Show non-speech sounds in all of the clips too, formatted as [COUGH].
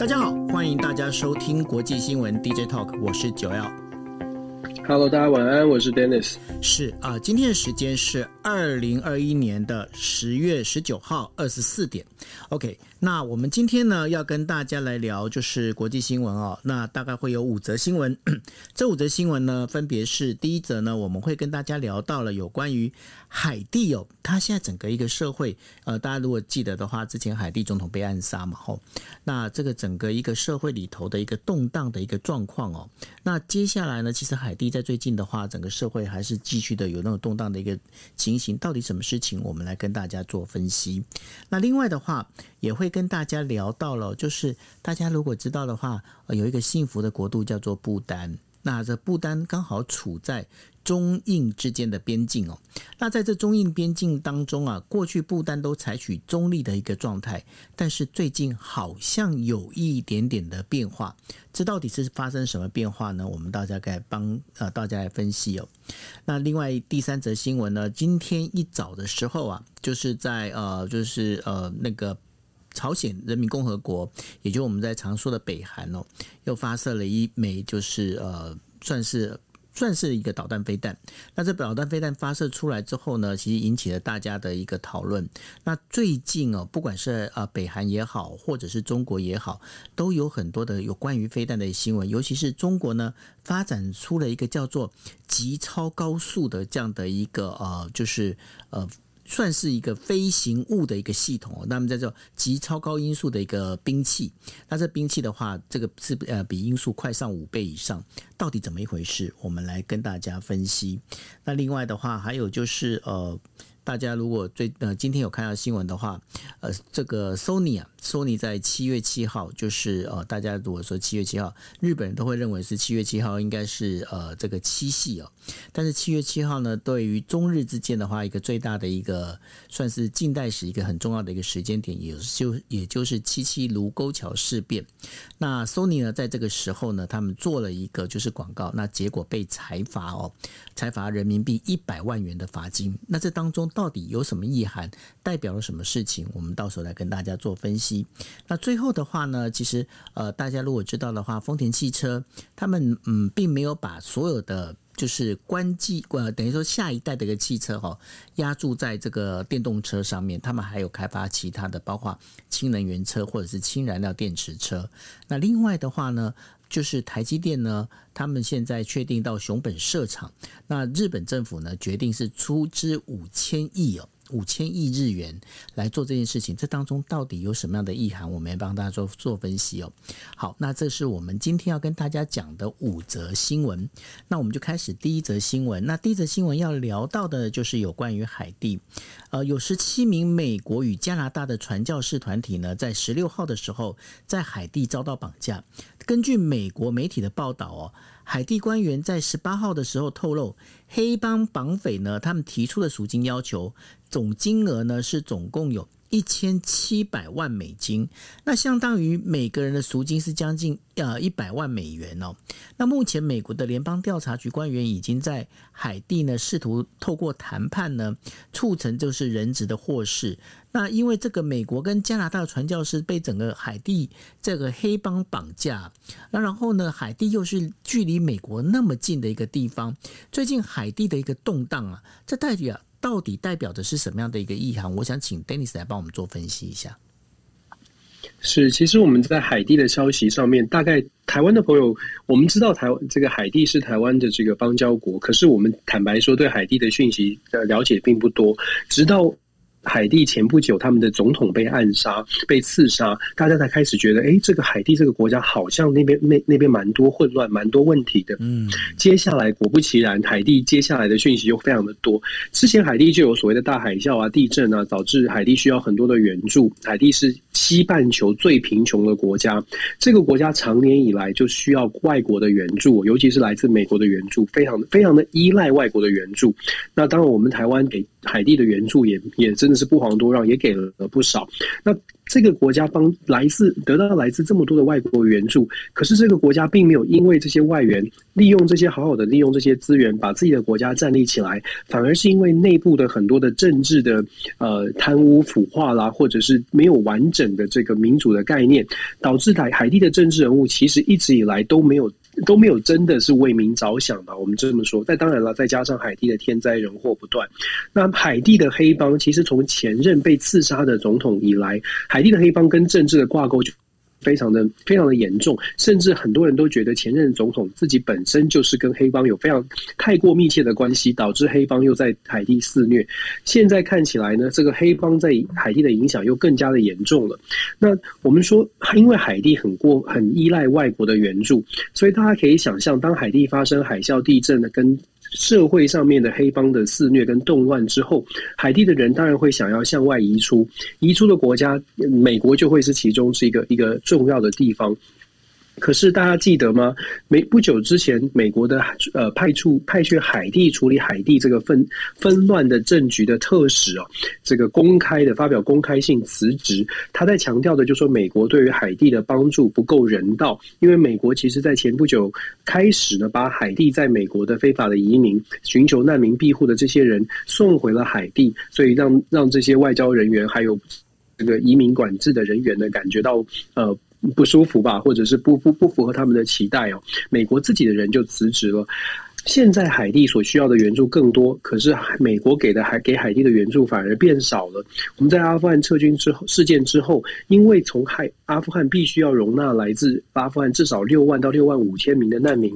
大家好，欢迎大家收听国际新闻 DJ Talk，我是九耀。Hello，大家晚安，我是 Dennis。是啊，今天的时间是二零二一年的十月十九号二十四点。OK。那我们今天呢，要跟大家来聊就是国际新闻哦。那大概会有五则新闻，[CLEARS THROAT] 这五则新闻呢，分别是第一则呢，我们会跟大家聊到了有关于海地哦，它现在整个一个社会，呃，大家如果记得的话，之前海地总统被暗杀嘛，吼，那这个整个一个社会里头的一个动荡的一个状况哦。那接下来呢，其实海地在最近的话，整个社会还是继续的有那种动荡的一个情形，到底什么事情，我们来跟大家做分析。那另外的话，也会。跟大家聊到了，就是大家如果知道的话，有一个幸福的国度叫做不丹。那这不丹刚好处在中印之间的边境哦。那在这中印边境当中啊，过去不丹都采取中立的一个状态，但是最近好像有一点点的变化。这到底是发生什么变化呢？我们大家该帮呃大家来分析哦。那另外第三则新闻呢，今天一早的时候啊，就是在呃就是呃那个。朝鲜人民共和国，也就是我们在常说的北韩哦，又发射了一枚，就是呃，算是算是一个导弹飞弹。那这导弹飞弹发射出来之后呢，其实引起了大家的一个讨论。那最近哦，不管是呃北韩也好，或者是中国也好，都有很多的有关于飞弹的新闻。尤其是中国呢，发展出了一个叫做极超高速的这样的一个呃，就是呃。算是一个飞行物的一个系统，那么在这极超高音速的一个兵器，那这兵器的话，这个是呃比音速快上五倍以上，到底怎么一回事？我们来跟大家分析。那另外的话，还有就是呃。大家如果最呃今天有看到新闻的话，呃，这个 Sony 啊，Sony 在七月七号，就是呃，大家如果说七月七号，日本人都会认为是七月七号应该是呃这个七夕哦。但是七月七号呢，对于中日之间的话，一个最大的一个算是近代史一个很重要的一个时间点，也就也就是七七卢沟桥事变。那 Sony 呢，在这个时候呢，他们做了一个就是广告，那结果被裁罚哦，裁罚人民币一百万元的罚金。那这当中。到底有什么意涵？代表了什么事情？我们到时候来跟大家做分析。那最后的话呢，其实呃，大家如果知道的话，丰田汽车他们嗯，并没有把所有的就是关机呃，等于说下一代的一个汽车哈，压注在这个电动车上面。他们还有开发其他的，包括氢能源车或者是氢燃料电池车。那另外的话呢，就是台积电呢，他们现在确定到熊本设厂。那日本政府呢，决定是出资五千亿哦。五千亿日元来做这件事情，这当中到底有什么样的意涵？我们来帮大家做做分析哦。好，那这是我们今天要跟大家讲的五则新闻。那我们就开始第一则新闻。那第一则新闻要聊到的就是有关于海地，呃，有十七名美国与加拿大的传教士团体呢，在十六号的时候在海地遭到绑架。根据美国媒体的报道哦。海地官员在十八号的时候透露，黑帮绑匪呢，他们提出的赎金要求总金额呢是总共有一千七百万美金，那相当于每个人的赎金是将近呃一百万美元哦。那目前美国的联邦调查局官员已经在海地呢试图透过谈判呢促成就是人质的获释。那因为这个美国跟加拿大的传教士被整个海地这个黑帮绑架，那然后呢，海地又是距离美国那么近的一个地方，最近海地的一个动荡啊，这代表到底代表的是什么样的一个意涵？我想请 Dennis 来帮我们做分析一下。是，其实我们在海地的消息上面，大概台湾的朋友，我们知道台湾这个海地是台湾的这个邦交国，可是我们坦白说，对海地的讯息的了解并不多，直到。海地前不久，他们的总统被暗杀、被刺杀，大家才开始觉得，哎，这个海地这个国家好像那边那那边蛮多混乱、蛮多问题的。嗯，接下来果不其然，海地接下来的讯息又非常的多。之前海地就有所谓的大海啸啊、地震啊，导致海地需要很多的援助。海地是西半球最贫穷的国家，这个国家长年以来就需要外国的援助，尤其是来自美国的援助，非常非常的依赖外国的援助。那当然，我们台湾给海地的援助也也真的是不遑多让，也给了不少。那这个国家帮来自得到来自这么多的外国援助，可是这个国家并没有因为这些外援利用这些好好的利用这些资源，把自己的国家站立起来，反而是因为内部的很多的政治的呃贪污腐化啦，或者是没有完整的这个民主的概念，导致海海地的政治人物其实一直以来都没有。都没有真的是为民着想吧？我们这么说。但当然了，再加上海地的天灾人祸不断，那海地的黑帮其实从前任被刺杀的总统以来，海地的黑帮跟政治的挂钩就。非常的非常的严重，甚至很多人都觉得前任总统自己本身就是跟黑帮有非常太过密切的关系，导致黑帮又在海地肆虐。现在看起来呢，这个黑帮在海地的影响又更加的严重了。那我们说，因为海地很过很依赖外国的援助，所以大家可以想象，当海地发生海啸、地震的跟。社会上面的黑帮的肆虐跟动乱之后，海地的人当然会想要向外移出，移出的国家，美国就会是其中是一个一个重要的地方。可是大家记得吗？没不久之前，美国的呃派出派去海地处理海地这个纷纷乱的政局的特使哦，这个公开的发表公开信辞职，他在强调的就是说，美国对于海地的帮助不够人道，因为美国其实在前不久开始呢，把海地在美国的非法的移民、寻求难民庇护的这些人送回了海地，所以让让这些外交人员还有这个移民管制的人员呢，感觉到呃。不舒服吧，或者是不不不符合他们的期待哦，美国自己的人就辞职了。现在海地所需要的援助更多，可是美国给的还给海地的援助反而变少了。我们在阿富汗撤军之后事件之后，因为从海阿富汗必须要容纳来自阿富汗至少六万到六万五千名的难民，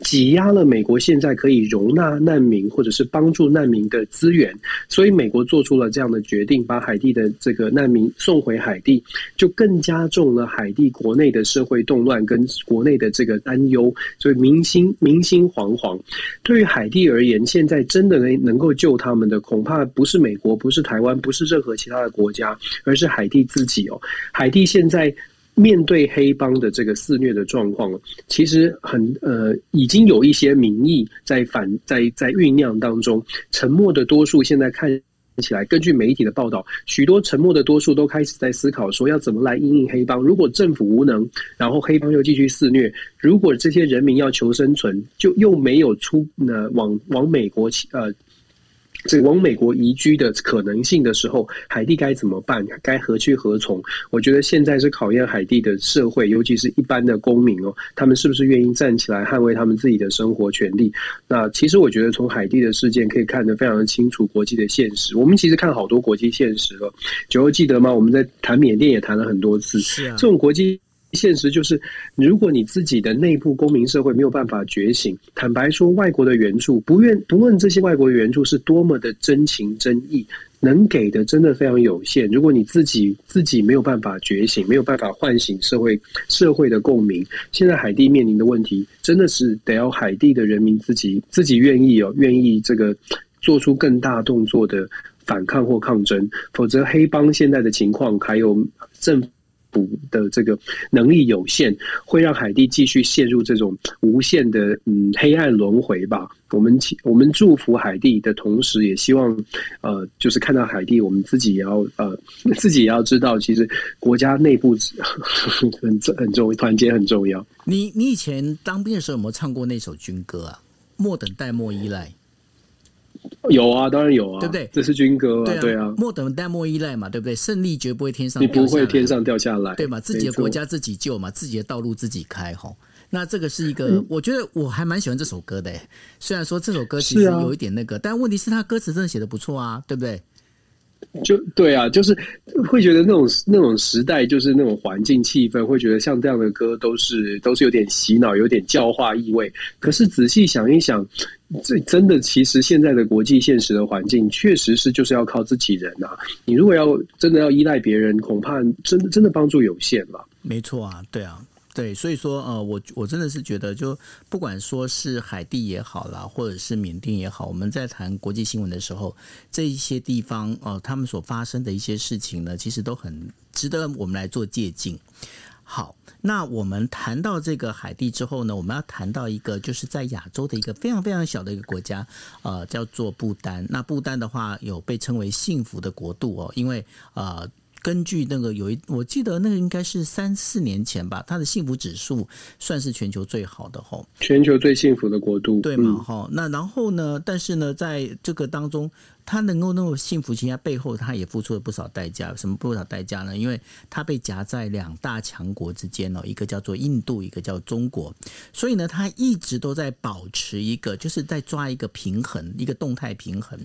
挤压了美国现在可以容纳难民或者是帮助难民的资源，所以美国做出了这样的决定，把海地的这个难民送回海地，就更加重了海地国内的社会动乱跟国内的这个担忧，所以民心民心惶惶。对于海地而言，现在真的能能够救他们的，恐怕不是美国，不是台湾，不是任何其他的国家，而是海地自己哦。海地现在面对黑帮的这个肆虐的状况，其实很呃，已经有一些民意在反在在酝酿当中，沉默的多数现在看。起来，根据媒体的报道，许多沉默的多数都开始在思考说，要怎么来应应黑帮。如果政府无能，然后黑帮又继续肆虐，如果这些人民要求生存，就又没有出呃往往美国呃。这往美国移居的可能性的时候，海地该怎么办？该何去何从？我觉得现在是考验海地的社会，尤其是一般的公民哦，他们是不是愿意站起来捍卫他们自己的生活权利？那其实我觉得从海地的事件可以看得非常的清楚国际的现实。我们其实看好多国际现实了，九欧记得吗？我们在谈缅甸也谈了很多次，是啊，这种国际。现实就是，如果你自己的内部公民社会没有办法觉醒，坦白说，外国的援助不愿不论这些外国的援助是多么的真情真意，能给的真的非常有限。如果你自己自己没有办法觉醒，没有办法唤醒社会社会的共鸣，现在海地面临的问题，真的是得要海地的人民自己自己愿意哦，愿意这个做出更大动作的反抗或抗争，否则黑帮现在的情况还有政补。的这个能力有限，会让海地继续陷入这种无限的嗯黑暗轮回吧。我们我们祝福海地的同时，也希望呃，就是看到海地，我们自己也要呃，自己也要知道，其实国家内部 [LAUGHS] 很很重，团结很重要。你你以前当兵的时候有没有唱过那首军歌啊？莫等待，莫依赖。有啊，当然有啊，对不对？这是军歌啊，对啊。莫等待，莫依赖嘛，对不对？胜利绝不会天上你不会天上掉下来，对嘛？自己的国家自己救嘛，自己的道路自己开吼。那这个是一个，我觉得我还蛮喜欢这首歌的。虽然说这首歌其实有一点那个，但问题是他歌词真的写的不错啊，对不对？就对啊，就是会觉得那种那种时代，就是那种环境气氛，会觉得像这样的歌都是都是有点洗脑，有点教化意味。可是仔细想一想，这真的其实现在的国际现实的环境，确实是就是要靠自己人啊。你如果要真的要依赖别人，恐怕真的真的帮助有限了。没错啊，对啊。对，所以说，呃，我我真的是觉得，就不管说是海地也好啦，或者是缅甸也好，我们在谈国际新闻的时候，这一些地方，呃，他们所发生的一些事情呢，其实都很值得我们来做借鉴。好，那我们谈到这个海地之后呢，我们要谈到一个就是在亚洲的一个非常非常小的一个国家，呃，叫做不丹。那不丹的话，有被称为幸福的国度哦，因为呃。根据那个有一，我记得那个应该是三四年前吧，它的幸福指数算是全球最好的吼，全球最幸福的国度，对嘛哈？那然后呢？但是呢，在这个当中。他能够那么幸福，其实背后他也付出了不少代价。什么不少代价呢？因为他被夹在两大强国之间哦，一个叫做印度，一个叫中国。所以呢，他一直都在保持一个，就是在抓一个平衡，一个动态平衡。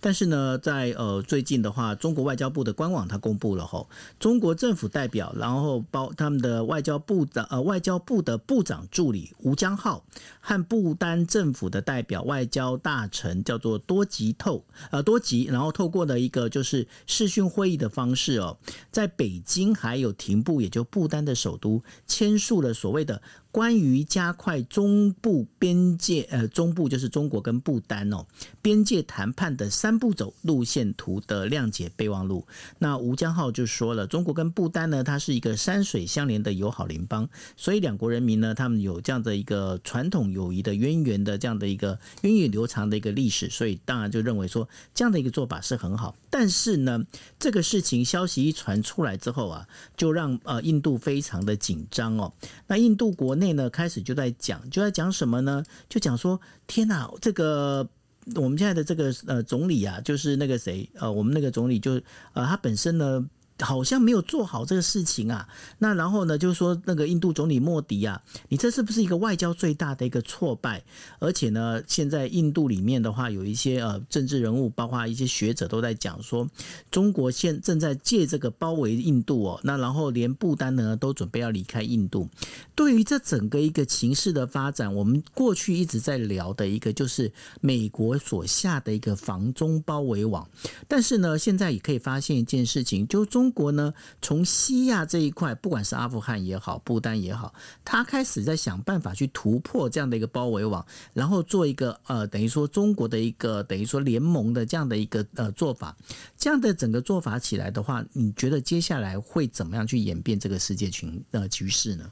但是呢，在呃最近的话，中国外交部的官网他公布了吼，中国政府代表，然后包他们的外交部长呃外交部的部长助理吴江浩和不丹政府的代表外交大臣叫做多吉透呃。多级，然后透过的一个就是视讯会议的方式哦，在北京还有廷布，也就不丹的首都，签署了所谓的。关于加快中部边界，呃，中部就是中国跟不丹哦，边界谈判的三步走路线图的谅解备忘录。那吴江浩就说了，中国跟不丹呢，它是一个山水相连的友好邻邦，所以两国人民呢，他们有这样的一个传统友谊的渊源的这样的一个源远流长的一个历史，所以当然就认为说这样的一个做法是很好。但是呢，这个事情消息一传出来之后啊，就让呃印度非常的紧张哦。那印度国内呢，开始就在讲，就在讲什么呢？就讲说，天哪，这个我们现在的这个呃总理啊，就是那个谁呃，我们那个总理就呃他本身呢。好像没有做好这个事情啊，那然后呢，就是说那个印度总理莫迪啊，你这是不是一个外交最大的一个挫败？而且呢，现在印度里面的话，有一些呃政治人物，包括一些学者都在讲说，中国现正在借这个包围印度哦，那然后连不丹呢都准备要离开印度。对于这整个一个情势的发展，我们过去一直在聊的一个就是美国所下的一个防中包围网，但是呢，现在也可以发现一件事情，就中。中国呢，从西亚这一块，不管是阿富汗也好，不丹也好，他开始在想办法去突破这样的一个包围网，然后做一个呃，等于说中国的一个等于说联盟的这样的一个呃做法，这样的整个做法起来的话，你觉得接下来会怎么样去演变这个世界群呃局势呢？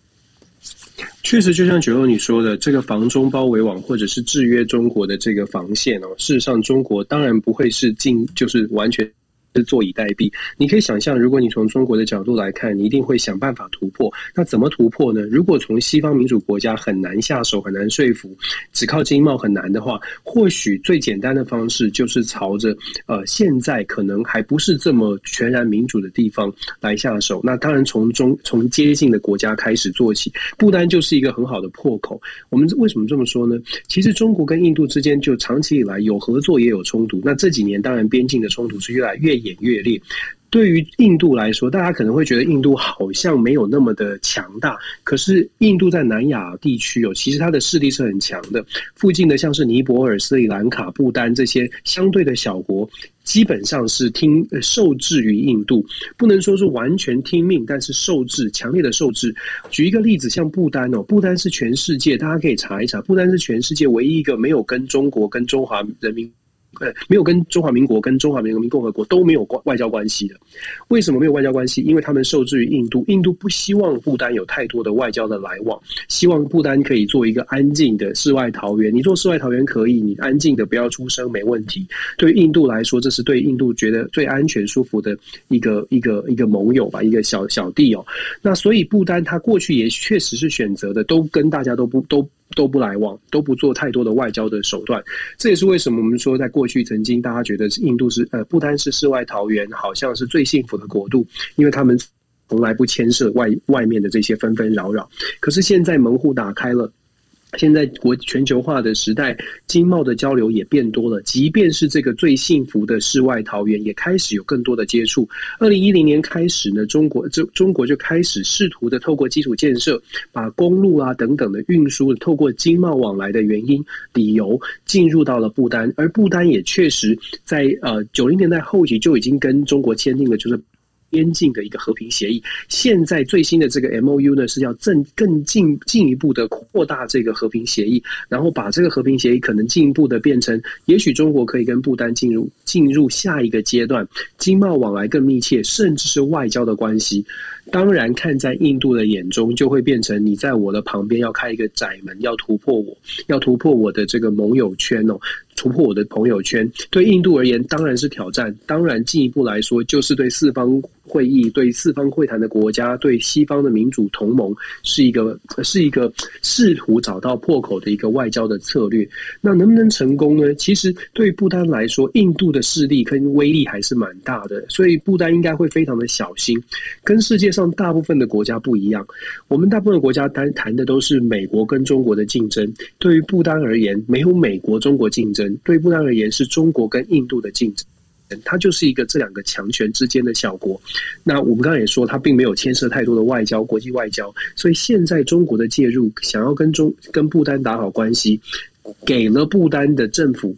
确实，就像九六你说的，这个防中包围网或者是制约中国的这个防线哦，事实上，中国当然不会是进，就是完全。是坐以待毙。你可以想象，如果你从中国的角度来看，你一定会想办法突破。那怎么突破呢？如果从西方民主国家很难下手、很难说服，只靠经贸很难的话，或许最简单的方式就是朝着呃现在可能还不是这么全然民主的地方来下手。那当然从中从接近的国家开始做起，不单就是一个很好的破口。我们为什么这么说呢？其实中国跟印度之间就长期以来有合作也有冲突。那这几年当然边境的冲突是越来越演越烈，对于印度来说，大家可能会觉得印度好像没有那么的强大。可是印度在南亚地区哦，其实它的势力是很强的。附近的像是尼泊尔、斯里兰卡、不丹这些相对的小国，基本上是听受制于印度，不能说是完全听命，但是受制，强烈的受制。举一个例子，像不丹哦，不丹是全世界，大家可以查一查，不丹是全世界唯一一个没有跟中国跟中华人民。呃，没有跟中华民国、跟中华人民共和国都没有关外交关系的。为什么没有外交关系？因为他们受制于印度，印度不希望不丹有太多的外交的来往，希望不丹可以做一个安静的世外桃源。你做世外桃源可以，你安静的不要出声没问题。对于印度来说，这是对印度觉得最安全、舒服的一个一个一个盟友吧，一个小小弟哦。那所以不丹他过去也确实是选择的，都跟大家都不都。都不来往，都不做太多的外交的手段，这也是为什么我们说，在过去曾经大家觉得印度是呃，不单是世外桃源，好像是最幸福的国度，因为他们从来不牵涉外外面的这些纷纷扰扰。可是现在门户打开了。现在国全球化的时代，经贸的交流也变多了。即便是这个最幸福的世外桃源，也开始有更多的接触。二零一零年开始呢，中国就中国就开始试图的透过基础建设，把公路啊等等的运输，透过经贸往来的原因理由，进入到了不丹。而不丹也确实在呃九零年代后期就已经跟中国签订了，就是。边境的一个和平协议，现在最新的这个 MOU 呢，是要更更进进一步的扩大这个和平协议，然后把这个和平协议可能进一步的变成，也许中国可以跟不丹进入进入下一个阶段，经贸往来更密切，甚至是外交的关系。当然，看在印度的眼中，就会变成你在我的旁边要开一个窄门，要突破我，要突破我的这个盟友圈哦。突破我的朋友圈，对印度而言当然是挑战。当然，进一步来说，就是对四方会议、对四方会谈的国家、对西方的民主同盟，是一个是一个试图找到破口的一个外交的策略。那能不能成功呢？其实对不丹来说，印度的势力跟威力还是蛮大的，所以不丹应该会非常的小心。跟世界上大部分的国家不一样，我们大部分国家谈谈的都是美国跟中国的竞争。对于不丹而言，没有美国中国竞争。对不丹而言，是中国跟印度的竞争，它就是一个这两个强权之间的小国。那我们刚才也说，它并没有牵涉太多的外交、国际外交，所以现在中国的介入，想要跟中跟不丹打好关系，给了不丹的政府。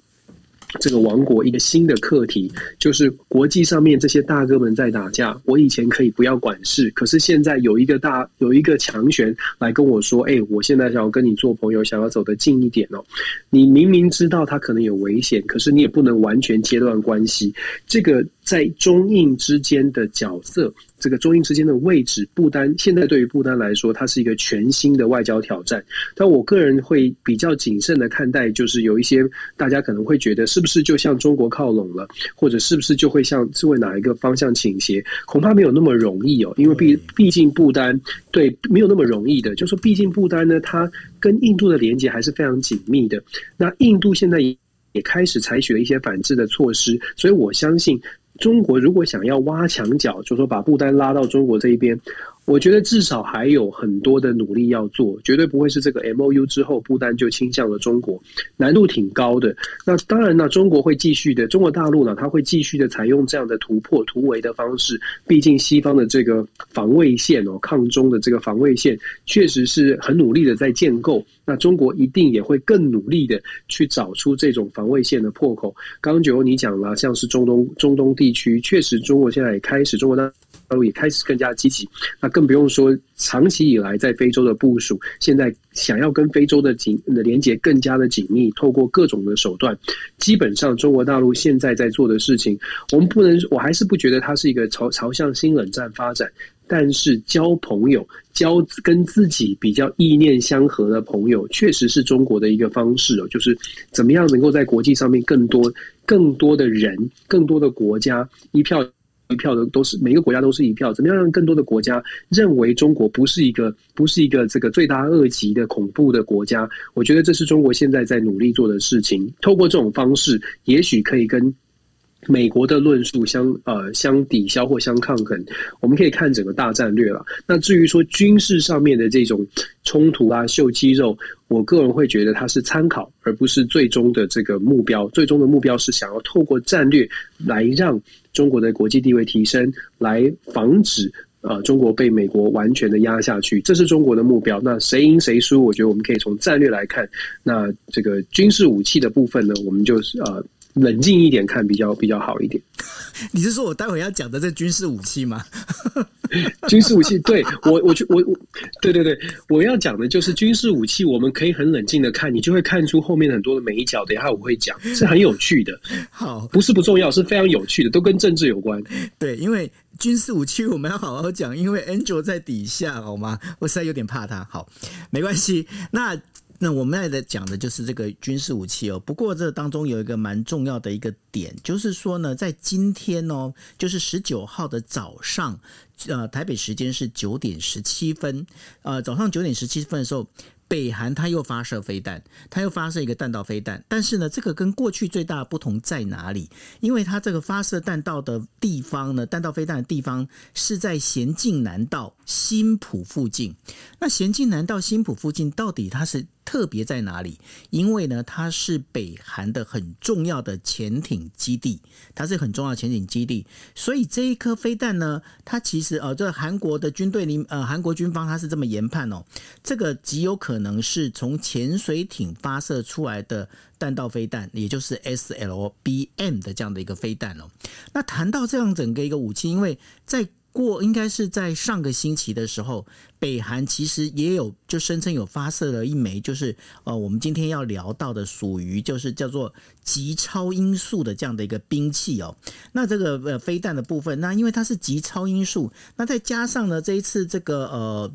这个王国一个新的课题，就是国际上面这些大哥们在打架。我以前可以不要管事，可是现在有一个大有一个强权来跟我说：“哎，我现在想要跟你做朋友，想要走得近一点哦。”你明明知道他可能有危险，可是你也不能完全切断关系。这个。在中印之间的角色，这个中印之间的位置，不丹现在对于不丹来说，它是一个全新的外交挑战。但我个人会比较谨慎的看待，就是有一些大家可能会觉得，是不是就向中国靠拢了，或者是不是就会向是为哪一个方向倾斜？恐怕没有那么容易哦，因为毕毕竟不丹对没有那么容易的，就是说毕竟不丹呢，它跟印度的连接还是非常紧密的。那印度现在也也开始采取了一些反制的措施，所以我相信。中国如果想要挖墙脚，就说把不丹拉到中国这一边。我觉得至少还有很多的努力要做，绝对不会是这个 MOU 之后不丹就倾向了中国，难度挺高的。那当然呢，中国会继续的，中国大陆呢，它会继续的采用这样的突破突围的方式。毕竟西方的这个防卫线哦，抗中的这个防卫线，确实是很努力的在建构。那中国一定也会更努力的去找出这种防卫线的破口。刚刚九欧你讲了，像是中东中东地区，确实中国现在也开始中国大。大陆也开始更加积极，那更不用说长期以来在非洲的部署，现在想要跟非洲的紧的连接更加的紧密，透过各种的手段，基本上中国大陆现在在做的事情，我们不能，我还是不觉得它是一个朝朝向新冷战发展，但是交朋友，交跟自己比较意念相合的朋友，确实是中国的一个方式哦，就是怎么样能够在国际上面更多更多的人，更多的国家一票。一票的都是每个国家都是一票，怎么样让更多的国家认为中国不是一个不是一个这个罪大恶极的恐怖的国家？我觉得这是中国现在在努力做的事情。透过这种方式，也许可以跟美国的论述相呃相抵消或相抗衡。我们可以看整个大战略了。那至于说军事上面的这种冲突啊、秀肌肉，我个人会觉得它是参考，而不是最终的这个目标。最终的目标是想要透过战略来让。中国的国际地位提升，来防止呃中国被美国完全的压下去，这是中国的目标。那谁赢谁输，我觉得我们可以从战略来看。那这个军事武器的部分呢，我们就是呃冷静一点看比较比较好一点。[LAUGHS] 你是说我待会要讲的这军事武器吗？[LAUGHS] 军事武器，对我，我我我，对对对，我要讲的就是军事武器，我们可以很冷静的看，你就会看出后面很多的美角。等一下我会讲，是很有趣的。[LAUGHS] 好，不是不重要，是非常有趣的，都跟政治有关。对，因为军事武器我们要好好讲，因为 Angel 在底下，好吗？我实在有点怕他。好，没关系。那。那我们来讲的就是这个军事武器哦。不过这当中有一个蛮重要的一个点，就是说呢，在今天哦，就是十九号的早上，呃，台北时间是九点十七分，呃，早上九点十七分的时候。北韩他又发射飞弹，他又发射一个弹道飞弹，但是呢，这个跟过去最大的不同在哪里？因为它这个发射弹道的地方呢，弹道飞弹的地方是在咸镜南道新浦附近。那咸镜南道新浦附近到底它是特别在哪里？因为呢，它是北韩的很重要的潜艇基地，它是很重要的潜艇基地，所以这一颗飞弹呢，它其实呃，这韩国的军队里呃，韩国军方他是这么研判哦，这个极有可能是从潜水艇发射出来的弹道飞弹，也就是 SLBM 的这样的一个飞弹哦。那谈到这样整个一个武器，因为在过应该是在上个星期的时候，北韩其实也有就声称有发射了一枚，就是呃我们今天要聊到的属于就是叫做极超音速的这样的一个兵器哦。那这个呃飞弹的部分，那因为它是极超音速，那再加上呢这一次这个呃。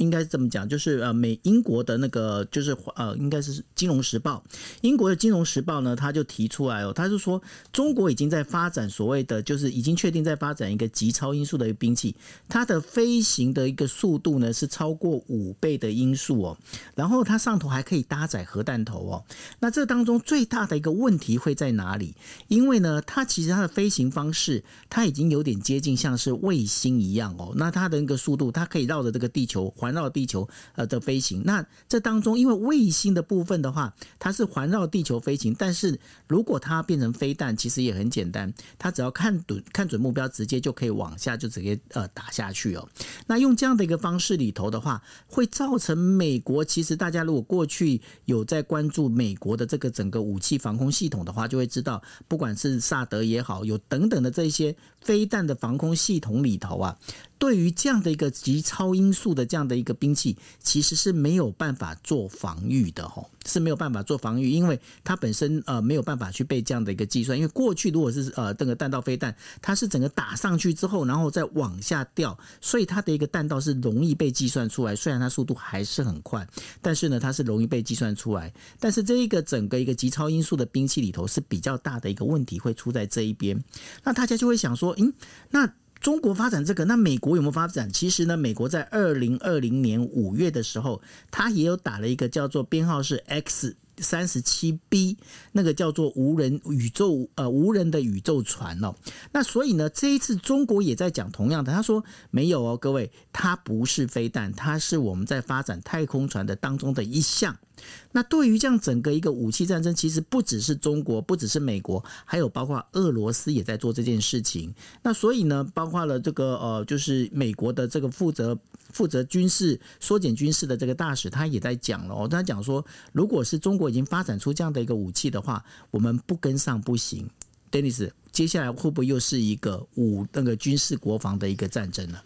应该是这么讲，就是呃，美英国的那个就是呃，应该是《金融时报》。英国的《金融时报》呢，他就提出来哦，他就说中国已经在发展所谓的，就是已经确定在发展一个极超音速的一个兵器，它的飞行的一个速度呢是超过五倍的音速哦，然后它上头还可以搭载核弹头哦。那这当中最大的一个问题会在哪里？因为呢，它其实它的飞行方式，它已经有点接近像是卫星一样哦。那它的那个速度，它可以绕着这个地球环。环绕地球呃的飞行，那这当中因为卫星的部分的话，它是环绕地球飞行，但是如果它变成飞弹，其实也很简单，它只要看准看准目标，直接就可以往下就直接呃打下去哦。那用这样的一个方式里头的话，会造成美国其实大家如果过去有在关注美国的这个整个武器防空系统的话，就会知道，不管是萨德也好，有等等的这些飞弹的防空系统里头啊。对于这样的一个极超音速的这样的一个兵器，其实是没有办法做防御的吼，是没有办法做防御，因为它本身呃没有办法去被这样的一个计算。因为过去如果是呃这个弹道飞弹，它是整个打上去之后，然后再往下掉，所以它的一个弹道是容易被计算出来。虽然它速度还是很快，但是呢，它是容易被计算出来。但是这一个整个一个极超音速的兵器里头是比较大的一个问题会出在这一边。那大家就会想说，嗯，那。中国发展这个，那美国有没有发展？其实呢，美国在二零二零年五月的时候，它也有打了一个叫做编号是 X 三十七 B，那个叫做无人宇宙呃无人的宇宙船哦。那所以呢，这一次中国也在讲同样的，他说没有哦，各位，它不是飞弹，它是我们在发展太空船的当中的一项。那对于这样整个一个武器战争，其实不只是中国，不只是美国，还有包括俄罗斯也在做这件事情。那所以呢，包括了这个呃，就是美国的这个负责负责军事缩减军事的这个大使，他也在讲了哦。他讲说，如果是中国已经发展出这样的一个武器的话，我们不跟上不行。Dennis，接下来会不会又是一个武那个军事国防的一个战争呢？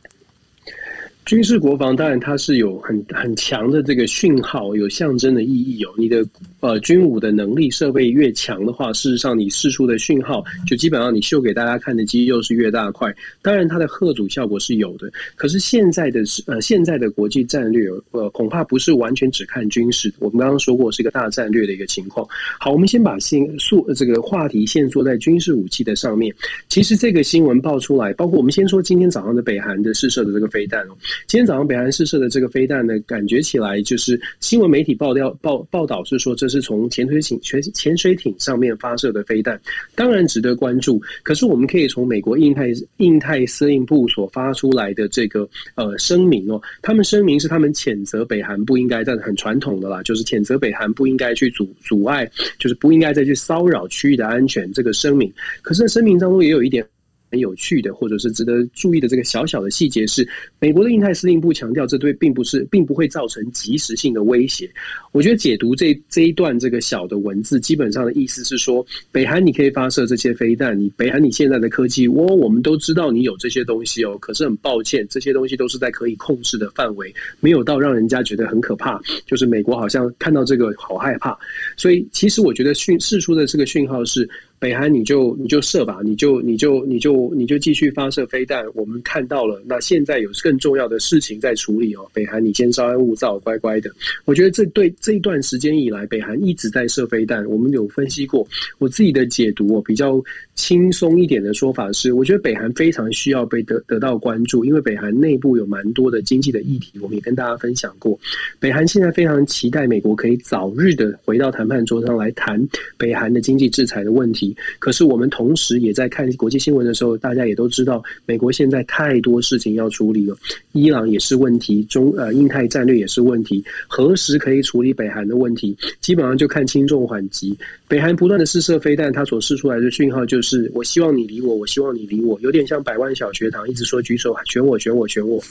军事国防当然它是有很很强的这个讯号，有象征的意义哦。你的呃军武的能力设备越强的话，事实上你释出的讯号就基本上你秀给大家看的肌肉是越大块。当然它的吓阻效果是有的，可是现在的呃现在的国际战略呃恐怕不是完全只看军事。我们刚刚说过是一个大战略的一个情况。好，我们先把线索这个话题线索在军事武器的上面。其实这个新闻爆出来，包括我们先说今天早上的北韩的试射的这个飞弹哦。今天早上北韩试射的这个飞弹呢，感觉起来就是新闻媒体报料报报道是说，这是从潜水艇潜潜水艇上面发射的飞弹，当然值得关注。可是我们可以从美国印太印太司令部所发出来的这个呃声明哦，他们声明是他们谴责北韩不应该，但很传统的啦，就是谴责北韩不应该去阻阻碍，就是不应该再去骚扰区域的安全这个声明。可是声明当中也有一点。[LAUGHS] 很有趣的，或者是值得注意的这个小小的细节是，美国的印太司令部强调，这对并不是，并不会造成即时性的威胁。我觉得解读这这一段这个小的文字，基本上的意思是说，北韩你可以发射这些飞弹，你北韩你现在的科技，我我们都知道你有这些东西哦。可是很抱歉，这些东西都是在可以控制的范围，没有到让人家觉得很可怕。就是美国好像看到这个好害怕，所以其实我觉得讯释出的这个讯号是。北韩，你就你就射吧，你就你就你就你就继续发射飞弹。我们看到了，那现在有更重要的事情在处理哦。北韩，你先稍安勿躁，乖乖的。我觉得这对这一段时间以来，北韩一直在射飞弹。我们有分析过，我自己的解读哦，比较轻松一点的说法是，我觉得北韩非常需要被得得到关注，因为北韩内部有蛮多的经济的议题，我们也跟大家分享过。北韩现在非常期待美国可以早日的回到谈判桌上来谈北韩的经济制裁的问题。题。可是我们同时也在看国际新闻的时候，大家也都知道，美国现在太多事情要处理了，伊朗也是问题，中呃印太战略也是问题，何时可以处理北韩的问题？基本上就看轻重缓急。北韩不断的试射飞弹，它所试出来的讯号就是：我希望你理我，我希望你理我，有点像百万小学堂，一直说举手选我，选我，选我。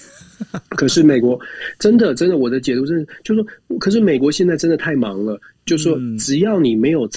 可是美国真的真的，我的解读是，就是说，可是美国现在真的太忙了，就是说，只要你没有。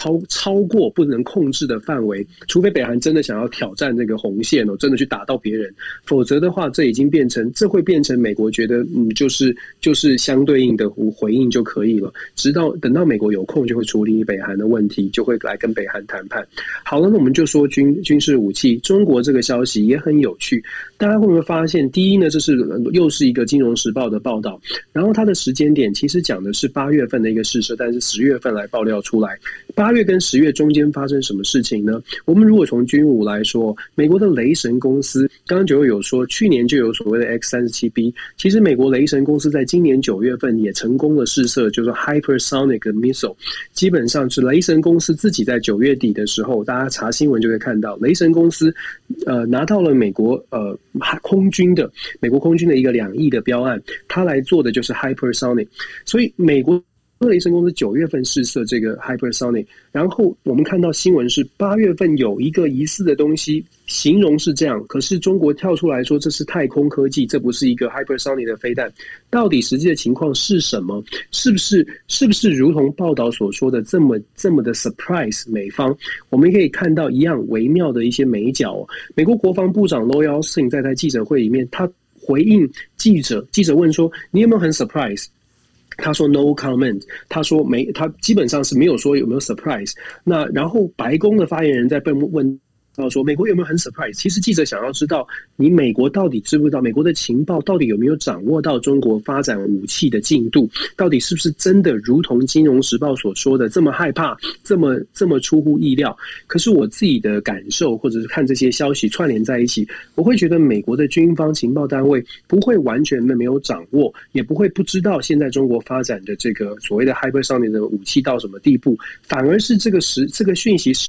超超过不能控制的范围，除非北韩真的想要挑战这个红线哦，真的去打到别人，否则的话，这已经变成这会变成美国觉得嗯，就是就是相对应的回应就可以了。直到等到美国有空，就会处理北韩的问题，就会来跟北韩谈判。好了，那我们就说军军事武器，中国这个消息也很有趣。大家会不会发现，第一呢，这是又是一个《金融时报》的报道，然后它的时间点其实讲的是八月份的一个试射，但是十月份来爆料出来八。八月跟十月中间发生什么事情呢？我们如果从军武来说，美国的雷神公司，刚刚九月有说，去年就有所谓的 X 三十七 B。其实美国雷神公司在今年九月份也成功的试射，就是 Hypersonic Missile。基本上是雷神公司自己在九月底的时候，大家查新闻就会看到，雷神公司呃拿到了美国呃空军的美国空军的一个两亿的标案，他来做的就是 Hypersonic。所以美国。雷神公司九月份试射这个 Hypersonic，然后我们看到新闻是八月份有一个疑似的东西，形容是这样，可是中国跳出来说这是太空科技，这不是一个 Hypersonic 的飞弹，到底实际的情况是什么？是不是是不是如同报道所说的这么这么的 surprise 美方？我们可以看到一样微妙的一些眉角。美国国防部长 Lloyd Austin 在他记者会里面，他回应记者，记者问说：“你有没有很 surprise？” 他说 no comment，他说没，他基本上是没有说有没有 surprise。那然后白宫的发言人在被问。到说美国有没有很 surprise？其实记者想要知道，你美国到底知不知道美国的情报到底有没有掌握到中国发展武器的进度？到底是不是真的如同《金融时报》所说的这么害怕，这么这么出乎意料？可是我自己的感受，或者是看这些消息串联在一起，我会觉得美国的军方情报单位不会完全的没有掌握，也不会不知道现在中国发展的这个所谓的 hyper 上面的武器到什么地步，反而是这个时这个讯息是。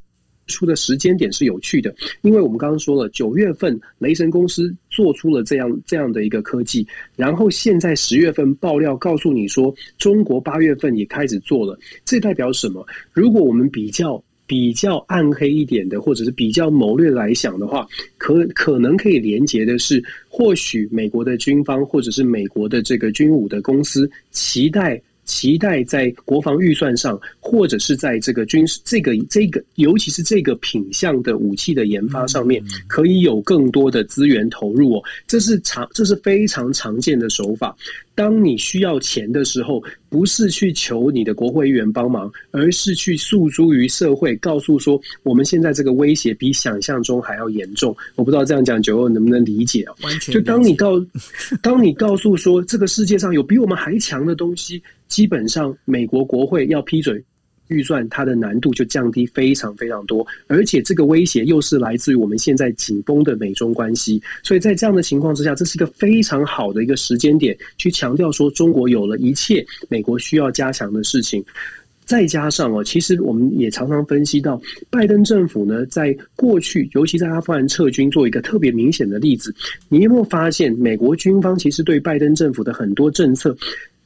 出的时间点是有趣的，因为我们刚刚说了，九月份雷神公司做出了这样这样的一个科技，然后现在十月份爆料告诉你说，中国八月份也开始做了，这代表什么？如果我们比较比较暗黑一点的，或者是比较谋略来想的话，可可能可以连接的是，或许美国的军方或者是美国的这个军武的公司期待。期待在国防预算上，或者是在这个军事这个这个，尤其是这个品相的武器的研发上面，可以有更多的资源投入哦。这是常，这是非常常见的手法。当你需要钱的时候，不是去求你的国会议员帮忙，而是去诉诸于社会，告诉说我们现在这个威胁比想象中还要严重。我不知道这样讲九欧能不能理解啊？完全。就当你告，当你告诉说这个世界上有比我们还强的东西。基本上，美国国会要批准预算，它的难度就降低非常非常多，而且这个威胁又是来自于我们现在紧绷的美中关系，所以在这样的情况之下，这是一个非常好的一个时间点，去强调说中国有了一切美国需要加强的事情。再加上哦，其实我们也常常分析到，拜登政府呢，在过去，尤其在阿富汗撤军，做一个特别明显的例子，你有没有发现，美国军方其实对拜登政府的很多政策，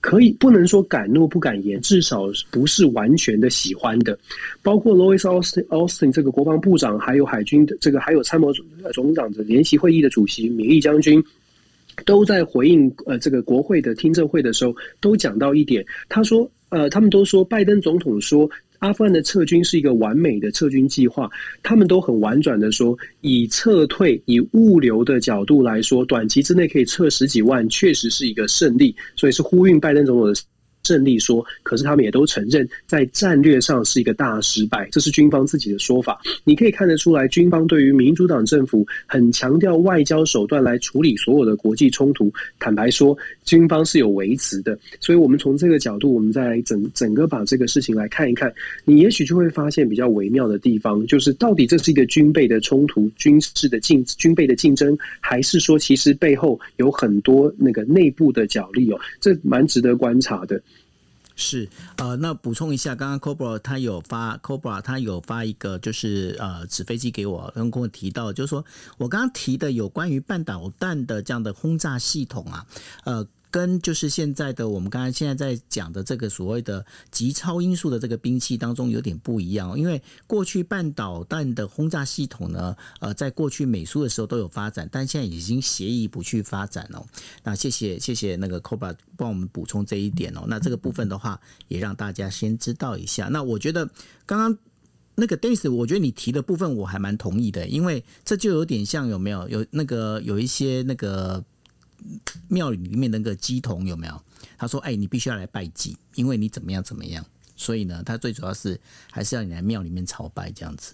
可以不能说敢怒不敢言，至少不是完全的喜欢的。包括 Louis Austin Austin 这个国防部长，还有海军的这个，还有参谋总长的联席会议的主席米利将军，都在回应呃这个国会的听证会的时候，都讲到一点。他说，呃，他们都说拜登总统说。阿富汗的撤军是一个完美的撤军计划，他们都很婉转的说，以撤退、以物流的角度来说，短期之内可以撤十几万，确实是一个胜利，所以是呼吁拜登总统的。胜利说，可是他们也都承认，在战略上是一个大失败，这是军方自己的说法。你可以看得出来，军方对于民主党政府很强调外交手段来处理所有的国际冲突。坦白说，军方是有维持的。所以，我们从这个角度，我们再来整整个把这个事情来看一看，你也许就会发现比较微妙的地方，就是到底这是一个军备的冲突、军事的竞、军备的竞争，还是说其实背后有很多那个内部的角力哦？这蛮值得观察的。是，呃，那补充一下，刚刚 Cobra 他有发 Cobra 他有发一个就是呃纸飞机给我，跟跟我提到，就是说我刚刚提的有关于半导弹的这样的轰炸系统啊，呃。跟就是现在的我们刚才现在在讲的这个所谓的极超音速的这个兵器当中有点不一样，因为过去半导弹的轰炸系统呢，呃，在过去美苏的时候都有发展，但现在已经协议不去发展了。那谢谢谢谢那个 COBA 帮我们补充这一点哦。那这个部分的话，也让大家先知道一下。那我觉得刚刚那个 Dennis，我觉得你提的部分我还蛮同意的，因为这就有点像有没有有那个有一些那个。庙里里面那个鸡童有没有？他说：“哎，你必须要来拜祭，因为你怎么样怎么样。所以呢，他最主要是还是要你来庙里面朝拜这样子，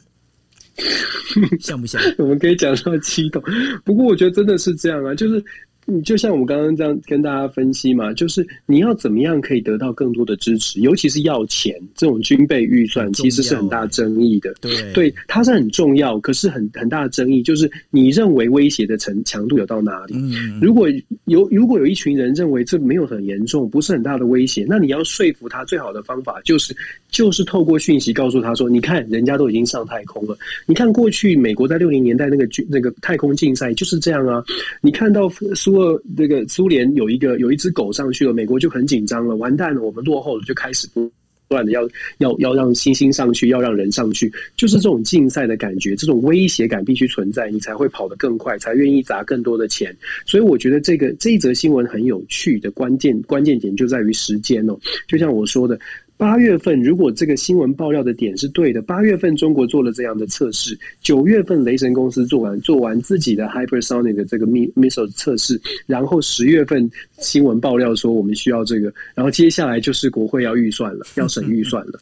[LAUGHS] 像不像？我们可以讲说鸡童，不过我觉得真的是这样啊，就是。”你就像我们刚刚这样跟大家分析嘛，就是你要怎么样可以得到更多的支持，尤其是要钱这种军备预算，其实是很大争议的。对，对，它是很重要，可是很很大的争议就是你认为威胁的程强度有到哪里？嗯，如果有如果有一群人认为这没有很严重，不是很大的威胁，那你要说服他最好的方法就是就是透过讯息告诉他说，你看人家都已经上太空了，你看过去美国在六零年代那个军那个太空竞赛就是这样啊，你看到苏。如果这个苏联有一个有一只狗上去了，美国就很紧张了，完蛋了，我们落后了，就开始不断的要要要让星星上去，要让人上去，就是这种竞赛的感觉，这种威胁感必须存在，你才会跑得更快，才愿意砸更多的钱。所以我觉得这个这一则新闻很有趣的关键关键点就在于时间哦，就像我说的。八月份，如果这个新闻爆料的点是对的，八月份中国做了这样的测试，九月份雷神公司做完做完自己的 hypersonic 的这个 missile 测试，然后十月份新闻爆料说我们需要这个，然后接下来就是国会要预算了，要审预算了。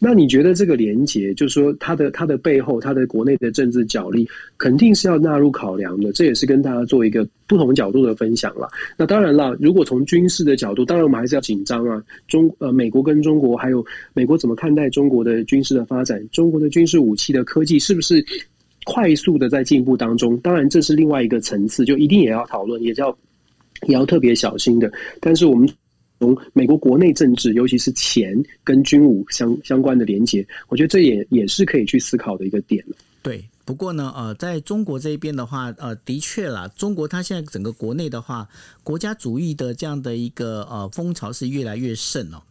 那你觉得这个连结，就是说它的它的背后，它的国内的政治角力，肯定是要纳入考量的。这也是跟大家做一个不同角度的分享了。那当然了，如果从军事的角度，当然我们还是要紧张啊。中呃，美国跟中国。还有美国怎么看待中国的军事的发展？中国的军事武器的科技是不是快速的在进步当中？当然，这是另外一个层次，就一定也要讨论，也要也要特别小心的。但是我们从美国国内政治，尤其是钱跟军武相相关的连接，我觉得这也也是可以去思考的一个点。对，不过呢，呃，在中国这边的话，呃，的确啦，中国它现在整个国内的话，国家主义的这样的一个呃风潮是越来越盛哦。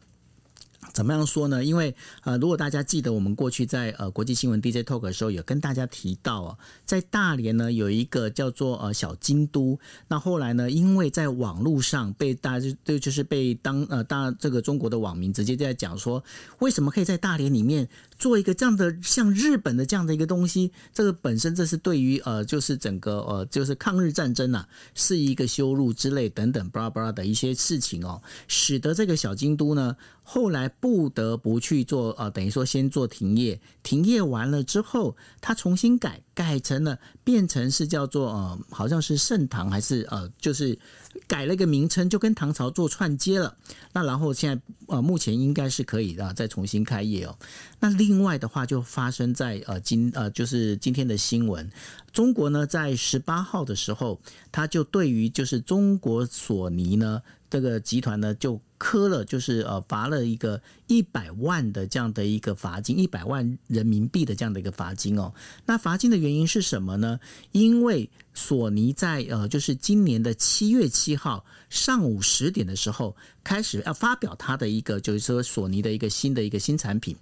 怎么样说呢？因为呃，如果大家记得我们过去在呃国际新闻 DJ Talk 的时候，有跟大家提到哦，在大连呢有一个叫做呃小京都。那后来呢，因为在网络上被大家就就是被当呃大这个中国的网民直接在讲说，为什么可以在大连里面做一个这样的像日本的这样的一个东西？这个本身这是对于呃就是整个呃就是抗日战争呐、啊，是一个羞辱之类等等巴拉巴拉的一些事情哦，使得这个小京都呢。后来不得不去做，呃，等于说先做停业，停业完了之后，他重新改，改成了变成是叫做呃，好像是盛唐还是呃，就是改了一个名称，就跟唐朝做串接了。那然后现在呃，目前应该是可以的，再重新开业哦。那另外的话，就发生在呃今呃，就是今天的新闻，中国呢在十八号的时候，他就对于就是中国索尼呢。这个集团呢，就磕了，就是呃罚了一个一百万的这样的一个罚金，一百万人民币的这样的一个罚金哦。那罚金的原因是什么呢？因为索尼在呃，就是今年的七月七号上午十点的时候，开始要发表它的一个，就是说索尼的一个新的一个新产品。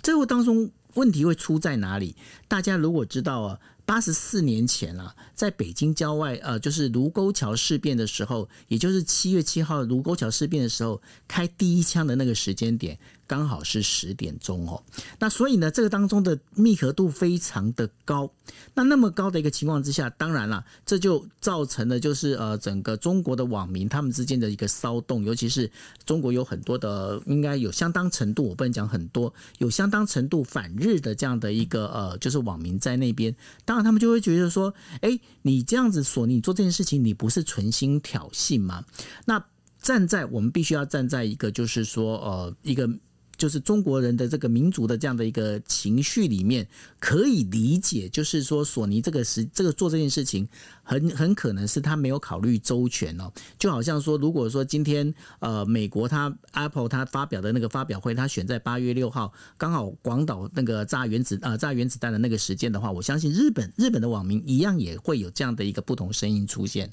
这个当中问题会出在哪里？大家如果知道啊。八十四年前了，在北京郊外，呃，就是卢沟桥事变的时候，也就是七月七号卢沟桥事变的时候，开第一枪的那个时间点。刚好是十点钟哦，那所以呢，这个当中的密合度非常的高。那那么高的一个情况之下，当然了，这就造成了就是呃，整个中国的网民他们之间的一个骚动，尤其是中国有很多的，应该有相当程度，我不能讲很多，有相当程度反日的这样的一个呃，就是网民在那边，当然他们就会觉得说，哎，你这样子说，你做这件事情，你不是存心挑衅吗？那站在我们必须要站在一个就是说呃一个。就是中国人的这个民族的这样的一个情绪里面，可以理解，就是说索尼这个时这个做这件事情，很很可能是他没有考虑周全哦。就好像说，如果说今天呃美国他 Apple 他发表的那个发表会，他选在八月六号，刚好广岛那个炸原子呃炸原子弹的那个时间的话，我相信日本日本的网民一样也会有这样的一个不同声音出现。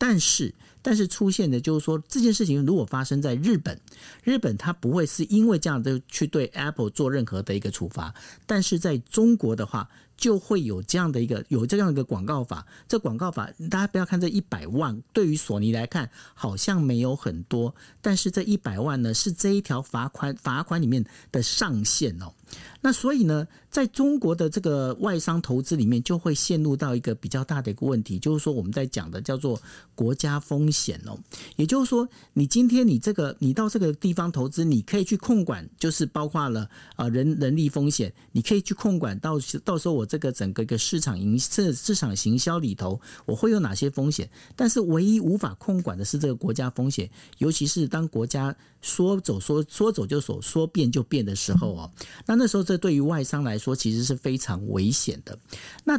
但是，但是出现的就是说，这件事情如果发生在日本，日本它不会是因为这样的去对 Apple 做任何的一个处罚，但是在中国的话，就会有这样的一个有这样一个广告法。这广告法，大家不要看这一百万，对于索尼来看好像没有很多，但是这一百万呢，是这一条罚款罚款里面的上限哦。那所以呢，在中国的这个外商投资里面，就会陷入到一个比较大的一个问题，就是说我们在讲的叫做国家风险哦。也就是说，你今天你这个你到这个地方投资，你可以去控管，就是包括了啊人人力风险，你可以去控管到到时候我这个整个一个市场营市市场行销里头，我会有哪些风险？但是唯一无法控管的是这个国家风险，尤其是当国家说走说说走就走，说变就变的时候哦，那那时候。这对于外商来说，其实是非常危险的。那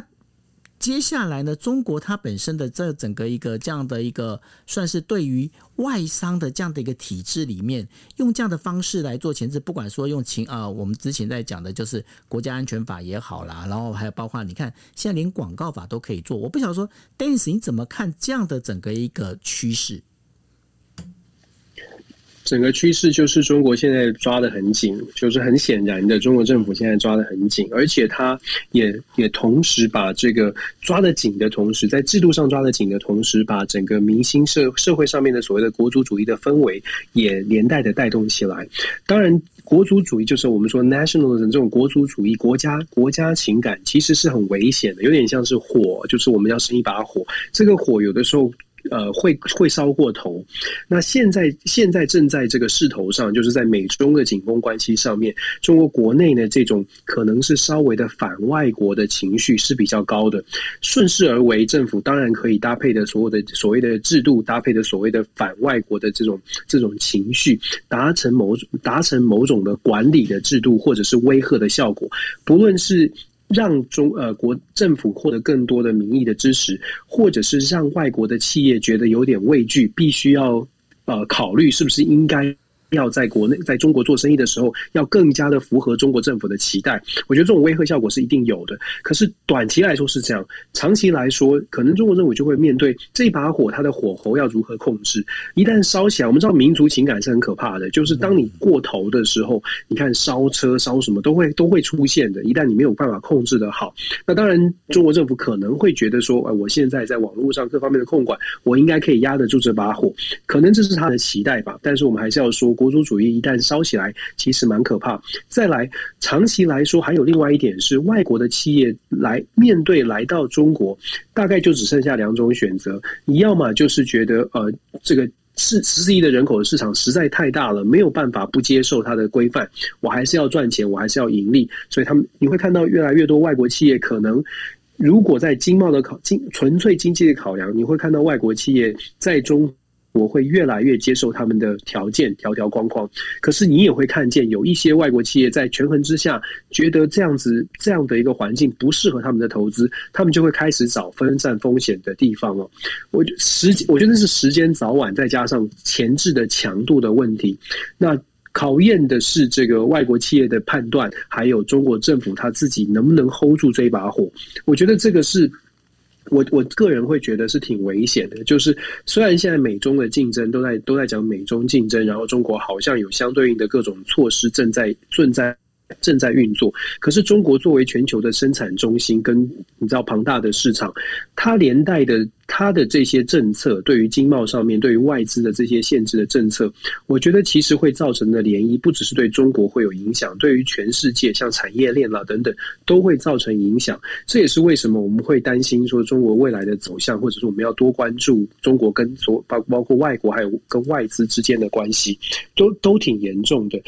接下来呢，中国它本身的这整个一个这样的一个，算是对于外商的这样的一个体制里面，用这样的方式来做前置，不管说用情啊，我们之前在讲的就是国家安全法也好啦，然后还有包括你看，现在连广告法都可以做。我不晓得说，Dennis 你怎么看这样的整个一个趋势？整个趋势就是中国现在抓得很紧，就是很显然的，中国政府现在抓得很紧，而且他也也同时把这个抓得紧的同时，在制度上抓得紧的同时，把整个民心社社会上面的所谓的国族主义的氛围也连带的带动起来。当然，国族主义就是我们说 national 的这种国族主义、国家国家情感，其实是很危险的，有点像是火，就是我们要生一把火，这个火有的时候。呃，会会烧过头。那现在现在正在这个势头上，就是在美中的紧绷关系上面，中国国内呢，这种可能是稍微的反外国的情绪是比较高的。顺势而为，政府当然可以搭配的所有的所谓的制度，搭配的所谓的反外国的这种这种情绪，达成某种达成某种的管理的制度，或者是威吓的效果，不论是。让中呃国政府获得更多的民意的支持，或者是让外国的企业觉得有点畏惧，必须要呃考虑是不是应该。要在国内，在中国做生意的时候，要更加的符合中国政府的期待。我觉得这种威吓效果是一定有的。可是短期来说是这样，长期来说，可能中国政府就会面对这把火，它的火候要如何控制？一旦烧起来，我们知道民族情感是很可怕的，就是当你过头的时候，你看烧车烧什么都会都会出现的。一旦你没有办法控制得好，那当然中国政府可能会觉得说，呃，我现在在网络上各方面的控管，我应该可以压得住这把火，可能这是他的期待吧。但是我们还是要说。国族主义一旦烧起来，其实蛮可怕。再来，长期来说，还有另外一点是，外国的企业来面对来到中国，大概就只剩下两种选择：你要么就是觉得，呃，这个是十四亿的人口的市场实在太大了，没有办法不接受它的规范，我还是要赚钱，我还是要盈利。所以他们你会看到越来越多外国企业，可能如果在经贸的考经纯粹经济的考量，你会看到外国企业在中。我会越来越接受他们的条件条条框框，可是你也会看见有一些外国企业在权衡之下，觉得这样子这样的一个环境不适合他们的投资，他们就会开始找分散风险的地方哦。我时我觉得是时间早晚再加上前置的强度的问题，那考验的是这个外国企业的判断，还有中国政府他自己能不能 hold 住这一把火。我觉得这个是。我我个人会觉得是挺危险的，就是虽然现在美中的竞争都在都在讲美中竞争，然后中国好像有相对应的各种措施正在正在。正在运作，可是中国作为全球的生产中心，跟你知道庞大的市场，它连带的它的这些政策，对于经贸上面，对于外资的这些限制的政策，我觉得其实会造成的涟漪，不只是对中国会有影响，对于全世界，像产业链啦等等，都会造成影响。这也是为什么我们会担心说中国未来的走向，或者说我们要多关注中国跟所包包括外国还有跟外资之间的关系，都都挺严重的。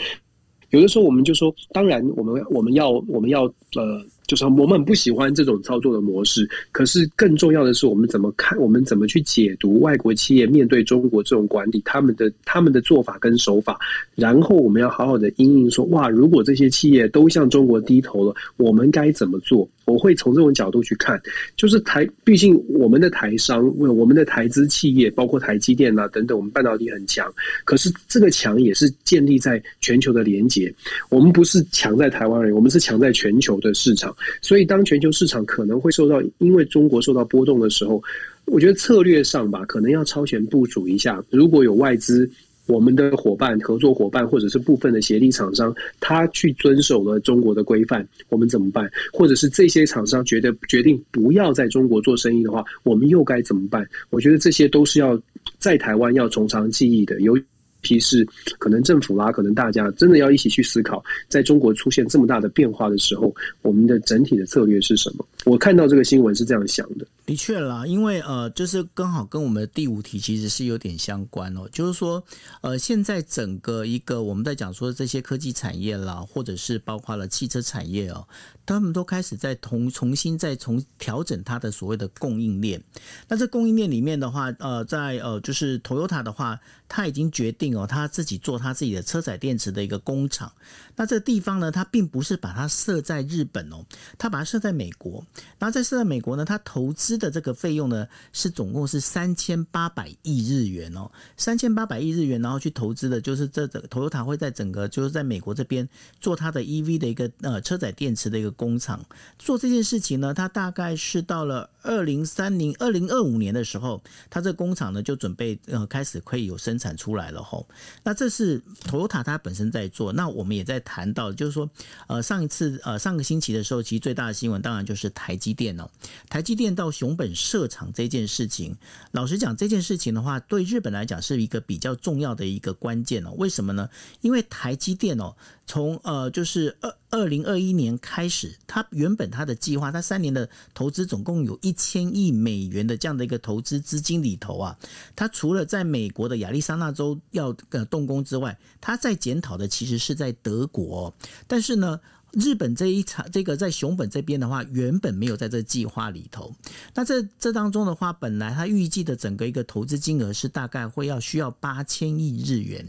有的时候我们就说，当然我们我们要我们要呃。就是我们很不喜欢这种操作的模式。可是更重要的是，我们怎么看？我们怎么去解读外国企业面对中国这种管理，他们的他们的做法跟手法？然后我们要好好的应应说，哇，如果这些企业都向中国低头了，我们该怎么做？我会从这种角度去看，就是台，毕竟我们的台商，我们的台资企业，包括台积电啊等等，我们半导体很强。可是这个强也是建立在全球的连结，我们不是强在台湾人，我们是强在全球的市场。所以当全球市场可能会受到因为中国受到波动的时候，我觉得策略上吧，可能要超前部署一下。如果有外资。我们的伙伴、合作伙伴，或者是部分的协力厂商，他去遵守了中国的规范，我们怎么办？或者是这些厂商觉得决定不要在中国做生意的话，我们又该怎么办？我觉得这些都是要在台湾要从长计议的。尤提示可能政府啦，可能大家真的要一起去思考，在中国出现这么大的变化的时候，我们的整体的策略是什么？我看到这个新闻是这样想的。的确啦，因为呃，就是刚好跟我们的第五题其实是有点相关哦。就是说，呃，现在整个一个我们在讲说这些科技产业啦，或者是包括了汽车产业哦，他们都开始在重重新再重调整它的所谓的供应链。那这供应链里面的话，呃，在呃，就是 Toyota 的话，他已经决定哦，他自己做他自己的车载电池的一个工厂。那这个地方呢，它并不是把它设在日本哦，它把它设在美国。然后在设在美国呢，它投资的这个费用呢，是总共是三千八百亿日元哦，三千八百亿日元，然后去投资的就是这个 Toyota 会在整个就是在美国这边做它的 EV 的一个呃车载电池的一个工厂。做这件事情呢，它大概是到了二零三零二零二五年的时候，它这工厂呢就准备呃开始可以有生产出来了吼。那这是 Toyota 它本身在做，那我们也在。谈到就是说，呃，上一次呃上个星期的时候，其实最大的新闻当然就是台积电哦，台积电到熊本设厂这件事情。老实讲，这件事情的话，对日本来讲是一个比较重要的一个关键哦。为什么呢？因为台积电哦。从呃，就是二二零二一年开始，他原本他的计划，他三年的投资总共有一千亿美元的这样的一个投资资金里头啊，他除了在美国的亚利桑那州要呃动工之外，他在检讨的其实是在德国，但是呢。日本这一场，这个在熊本这边的话，原本没有在这计划里头。那这这当中的话，本来他预计的整个一个投资金额是大概会要需要八千亿日元。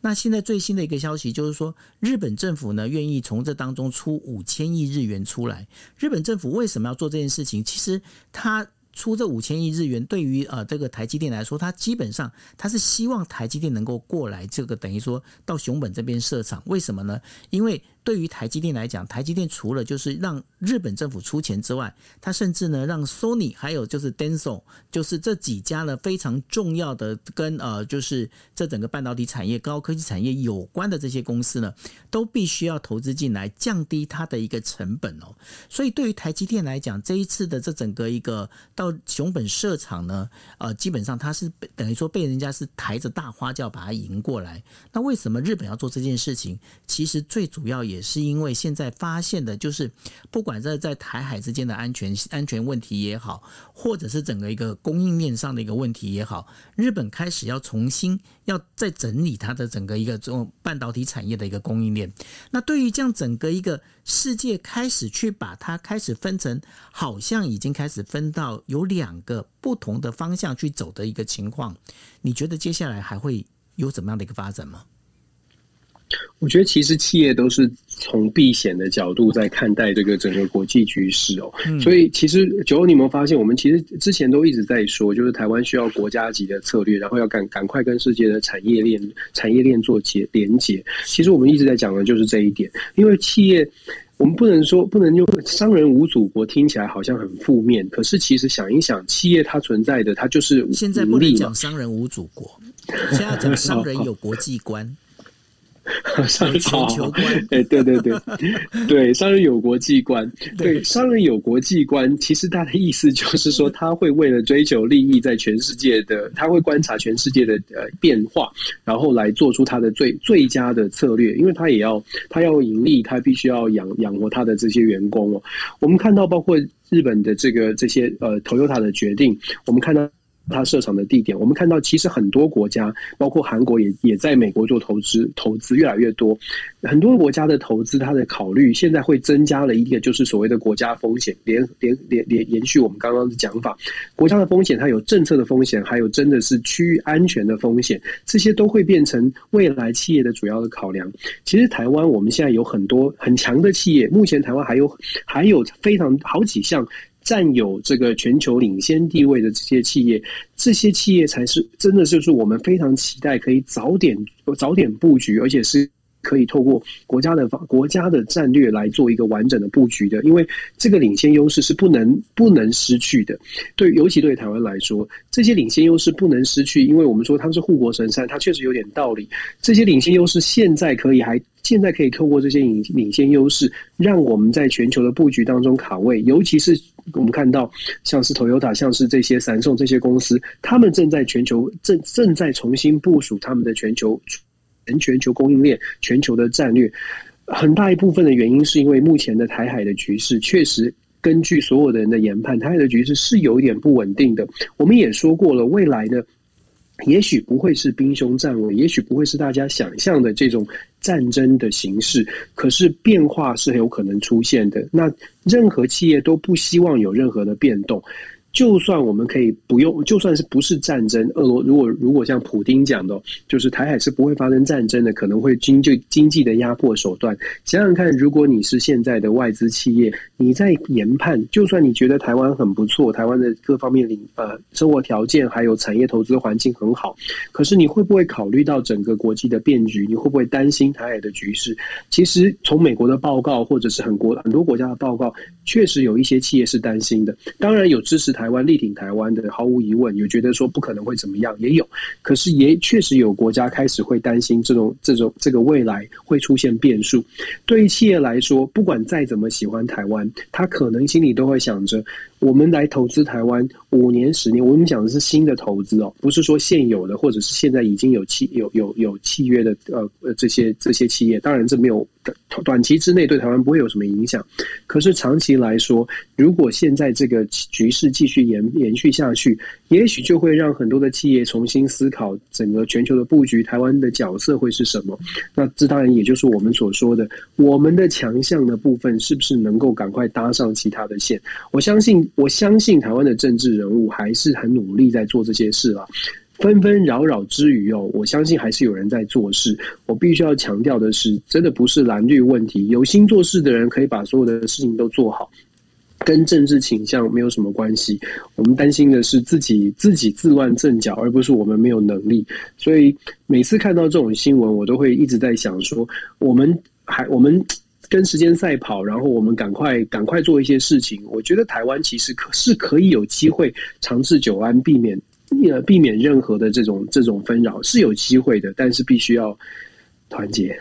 那现在最新的一个消息就是说，日本政府呢愿意从这当中出五千亿日元出来。日本政府为什么要做这件事情？其实他。出这五千亿日元，对于呃这个台积电来说，它基本上它是希望台积电能够过来，这个等于说到熊本这边设厂。为什么呢？因为对于台积电来讲，台积电除了就是让日本政府出钱之外，它甚至呢让 Sony 还有就是 Denso，就是这几家呢非常重要的跟呃就是这整个半导体产业、高科技产业有关的这些公司呢，都必须要投资进来，降低它的一个成本哦。所以对于台积电来讲，这一次的这整个一个到熊本设厂呢，呃，基本上他是等于说被人家是抬着大花轿把它迎过来。那为什么日本要做这件事情？其实最主要也是因为现在发现的就是，不管在在台海之间的安全安全问题也好，或者是整个一个供应链上的一个问题也好，日本开始要重新要再整理它的整个一个这种半导体产业的一个供应链。那对于这样整个一个世界开始去把它开始分成，好像已经开始分到。有两个不同的方向去走的一个情况，你觉得接下来还会有怎么样的一个发展吗？我觉得其实企业都是从避险的角度在看待这个整个国际局势哦，嗯、所以其实九欧，你有没有发现，我们其实之前都一直在说，就是台湾需要国家级的策略，然后要赶赶快跟世界的产业链产业链做结连结。其实我们一直在讲的就是这一点，因为企业。我们不能说不能用“商人无祖国”听起来好像很负面，可是其实想一想，企业它存在的，它就是现在不能讲“商人无祖国”，现在要讲“商人有国际观”。商人全球观，哎，对对对，对，[LAUGHS] 商人有国际观，对，商人有国际观，其实他的意思就是说，他会为了追求利益，在全世界的，他会观察全世界的呃变化，然后来做出他的最最佳的策略，因为他也要他要盈利，他必须要养养活他的这些员工哦。我们看到，包括日本的这个这些呃 Toyota 的决定，我们看到。它设厂的地点，我们看到其实很多国家，包括韩国也也在美国做投资，投资越来越多。很多国家的投资，它的考虑现在会增加了一个，就是所谓的国家风险。连连连连延续我们刚刚的讲法，国家的风险，它有政策的风险，还有真的是区域安全的风险，这些都会变成未来企业的主要的考量。其实台湾我们现在有很多很强的企业，目前台湾还有还有非常好几项。占有这个全球领先地位的这些企业，这些企业才是真的就是我们非常期待可以早点早点布局，而且是可以透过国家的国家的战略来做一个完整的布局的。因为这个领先优势是不能不能失去的。对，尤其对台湾来说，这些领先优势不能失去，因为我们说他们是护国神山，它确实有点道理。这些领先优势现在可以还。现在可以透过这些领领先优势，让我们在全球的布局当中卡位。尤其是我们看到，像是 Toyota，像是这些三送这些公司，他们正在全球正正在重新部署他们的全球全球供应链、全球的战略。很大一部分的原因是因为目前的台海的局势，确实根据所有的人的研判，台海的局势是有一点不稳定的。我们也说过了，未来呢，也许不会是兵凶战危，也许不会是大家想象的这种。战争的形式，可是变化是很有可能出现的。那任何企业都不希望有任何的变动。就算我们可以不用，就算是不是战争，俄罗如果如果像普丁讲的，就是台海是不会发生战争的，可能会经济经济的压迫手段。想想看，如果你是现在的外资企业，你在研判，就算你觉得台湾很不错，台湾的各方面领呃生活条件还有产业投资环境很好，可是你会不会考虑到整个国际的变局？你会不会担心台海的局势？其实从美国的报告或者是很国很多国家的报告，确实有一些企业是担心的。当然有支持台。湾力挺台湾的，毫无疑问，有觉得说不可能会怎么样，也有，可是也确实有国家开始会担心这种这种这个未来会出现变数。对于企业来说，不管再怎么喜欢台湾，他可能心里都会想着。我们来投资台湾五年、十年，我们讲的是新的投资哦，不是说现有的或者是现在已经有契有有有契约的呃呃这些这些企业，当然这没有短期之内对台湾不会有什么影响，可是长期来说，如果现在这个局势继续延延续下去，也许就会让很多的企业重新思考整个全球的布局，台湾的角色会是什么？那这当然也就是我们所说的，我们的强项的部分是不是能够赶快搭上其他的线？我相信。我相信台湾的政治人物还是很努力在做这些事啊，纷纷扰扰之余哦，我相信还是有人在做事。我必须要强调的是，真的不是蓝绿问题，有心做事的人可以把所有的事情都做好，跟政治倾向没有什么关系。我们担心的是自己自己自乱阵脚，而不是我们没有能力。所以每次看到这种新闻，我都会一直在想说，我们还我们。跟时间赛跑，然后我们赶快赶快做一些事情。我觉得台湾其实可是可以有机会长治久安，避免呃避免任何的这种这种纷扰是有机会的，但是必须要团结。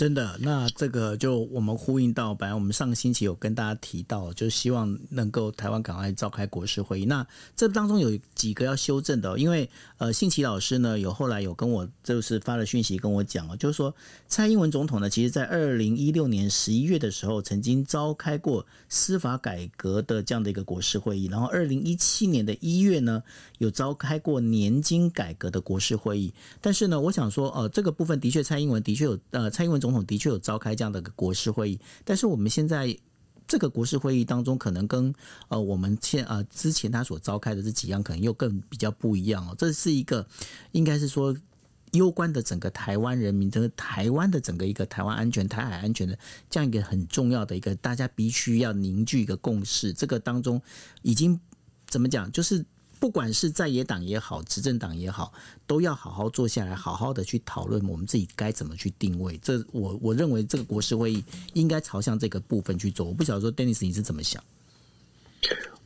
真的，那这个就我们呼应到，本来我们上个星期有跟大家提到，就希望能够台湾赶快召开国事会议。那这当中有几个要修正的，因为呃，信奇老师呢有后来有跟我就是发了讯息跟我讲，就是说蔡英文总统呢，其实在二零一六年十一月的时候曾经召开过司法改革的这样的一个国事会议，然后二零一七年的一月呢有召开过年金改革的国事会议。但是呢，我想说，呃，这个部分的确蔡英文的确有，呃，蔡英文总。总统的确有召开这样的个国事会议，但是我们现在这个国事会议当中，可能跟呃我们现呃之前他所召开的这几样，可能又更比较不一样哦。这是一个应该是说攸关的整个台湾人民，整个台湾的整个一个台湾安全、台海安全的这样一个很重要的一个，大家必须要凝聚一个共识。这个当中已经怎么讲，就是。不管是在野党也好，执政党也好，都要好好坐下来，好好的去讨论我们自己该怎么去定位。这我我认为这个国事会议应该朝向这个部分去做。我不晓得说，Dennis 你是怎么想？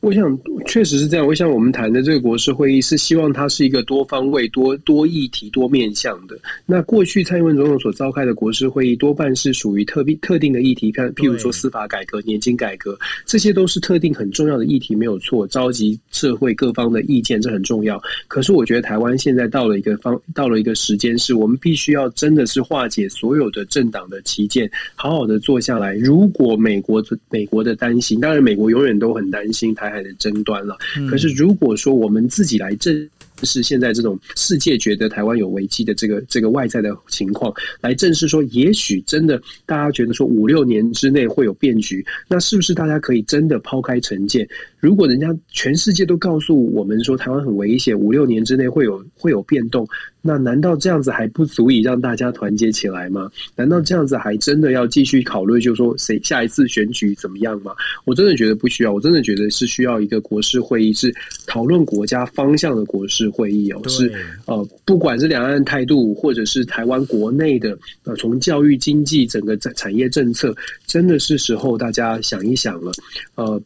我想，确实是这样。我想，我们谈的这个国事会议是希望它是一个多方位、多多议题、多面向的。那过去蔡英文总统所召开的国事会议，多半是属于特别特定的议题，看譬如说司法改革、年金改革，这些都是特定很重要的议题，没有错。召集社会各方的意见，这很重要。可是，我觉得台湾现在到了一个方，到了一个时间，是我们必须要真的是化解所有的政党的旗舰，好好的坐下来。如果美国美国的担心，当然美国永远都很担心台。海的争端了。可是如果说我们自己来正是现在这种世界觉得台湾有危机的这个这个外在的情况，来正视说，也许真的大家觉得说五六年之内会有变局，那是不是大家可以真的抛开成见？如果人家全世界都告诉我们说台湾很危险，五六年之内会有会有变动，那难道这样子还不足以让大家团结起来吗？难道这样子还真的要继续考虑，就是说谁下一次选举怎么样吗？我真的觉得不需要，我真的觉得是需要一个国事会议，是讨论国家方向的国事是会议哦，是呃，不管是两岸态度，或者是台湾国内的呃，从教育、经济整个产产业政策，真的是时候大家想一想了，呃。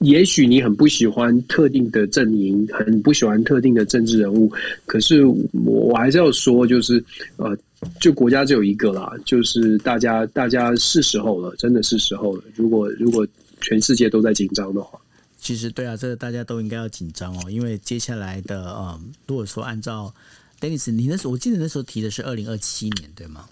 也许你很不喜欢特定的阵营，很不喜欢特定的政治人物，可是我我还是要说，就是呃，就国家只有一个啦，就是大家大家是时候了，真的是时候了。如果如果全世界都在紧张的话，其实对啊，这个大家都应该要紧张哦，因为接下来的呃，如果说按照 Dennis，你那时候我记得那时候提的是二零二七年，对吗？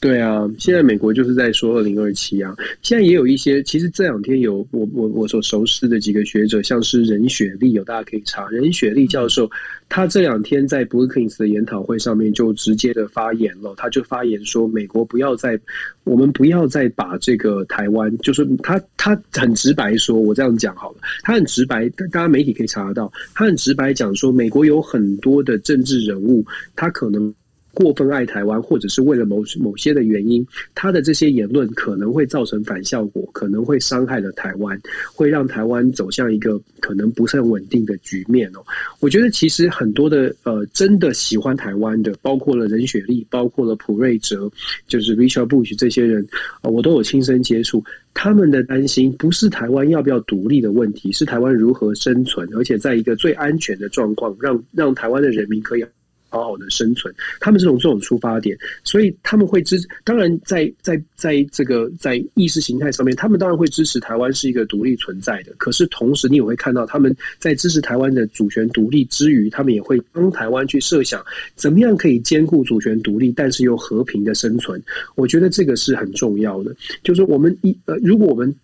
对啊，现在美国就是在说二零二七啊。现在也有一些，其实这两天有我我我所熟识的几个学者，像是任雪莉，有大家可以查任雪莉教授，他这两天在 Brookings 的研讨会上面就直接的发言了，他就发言说，美国不要再，我们不要再把这个台湾，就是他他很直白说，我这样讲好了，他很直白，大家媒体可以查得到，他很直白讲说，美国有很多的政治人物，他可能。过分爱台湾，或者是为了某某些的原因，他的这些言论可能会造成反效果，可能会伤害了台湾，会让台湾走向一个可能不是很稳定的局面哦。我觉得其实很多的呃，真的喜欢台湾的，包括了任雪莉，包括了普瑞哲，就是 Richard Bush 这些人，我都有亲身接触。他们的担心不是台湾要不要独立的问题，是台湾如何生存，而且在一个最安全的状况，让让台湾的人民可以。好好的生存，他们这种这种出发点，所以他们会支。当然，在在在这个在意识形态上面，他们当然会支持台湾是一个独立存在的。可是同时，你也会看到他们在支持台湾的主权独立之余，他们也会帮台湾去设想怎么样可以兼顾主权独立，但是又和平的生存。我觉得这个是很重要的。就是我们一呃，如果我们。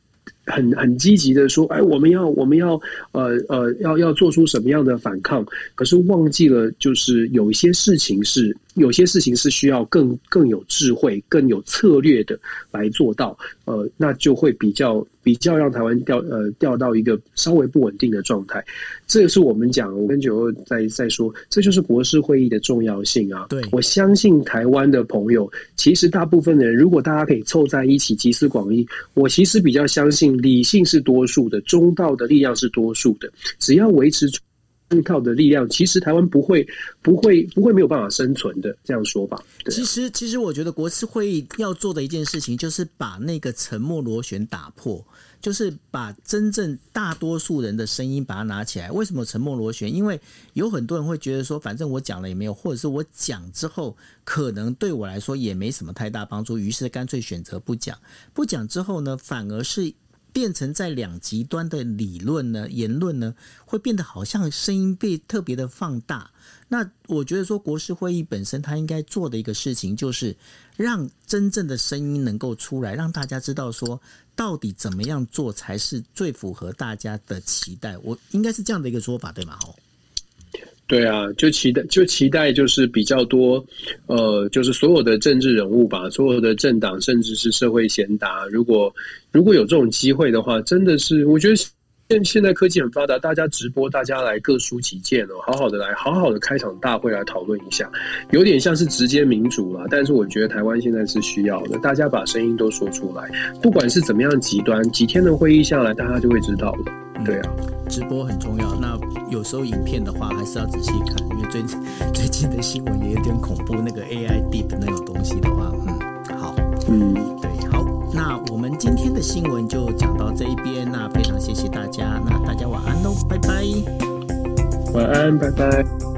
很很积极的说，哎，我们要我们要呃呃要要做出什么样的反抗？可是忘记了，就是有一些事情是。有些事情是需要更更有智慧、更有策略的来做到，呃，那就会比较比较让台湾掉呃掉到一个稍微不稳定的状态。这个是我们讲，我跟九二在在说，这就是国事会议的重要性啊。对，我相信台湾的朋友，其实大部分的人，如果大家可以凑在一起集思广益，我其实比较相信理性是多数的，中道的力量是多数的，只要维持。依靠的力量，其实台湾不会、不会、不会没有办法生存的。这样说吧，其实，其实我觉得国是会议要做的一件事情，就是把那个沉默螺旋打破，就是把真正大多数人的声音把它拿起来。为什么沉默螺旋？因为有很多人会觉得说，反正我讲了也没有，或者是我讲之后，可能对我来说也没什么太大帮助，于是干脆选择不讲。不讲之后呢，反而是。变成在两极端的理论呢，言论呢，会变得好像声音被特别的放大。那我觉得说，国事会议本身它应该做的一个事情，就是让真正的声音能够出来，让大家知道说，到底怎么样做才是最符合大家的期待。我应该是这样的一个说法，对吗？吼。对啊，就期待，就期待，就是比较多，呃，就是所有的政治人物吧，所有的政党，甚至是社会贤达，如果如果有这种机会的话，真的是，我觉得现现在科技很发达，大家直播，大家来各抒己见哦，好好的来，好好的开场大会来讨论一下，有点像是直接民主了，但是我觉得台湾现在是需要的，大家把声音都说出来，不管是怎么样极端，几天的会议下来，大家就会知道了。对啊，直播很重要。那有时候影片的话，还是要仔细看，因为最最近的新闻也有点恐怖。那个 AI Deep 那种东西的话，嗯，好，嗯，今天的新闻就讲到这一边。那非常谢谢大家。那大家晚安喽，拜拜。晚安，拜拜。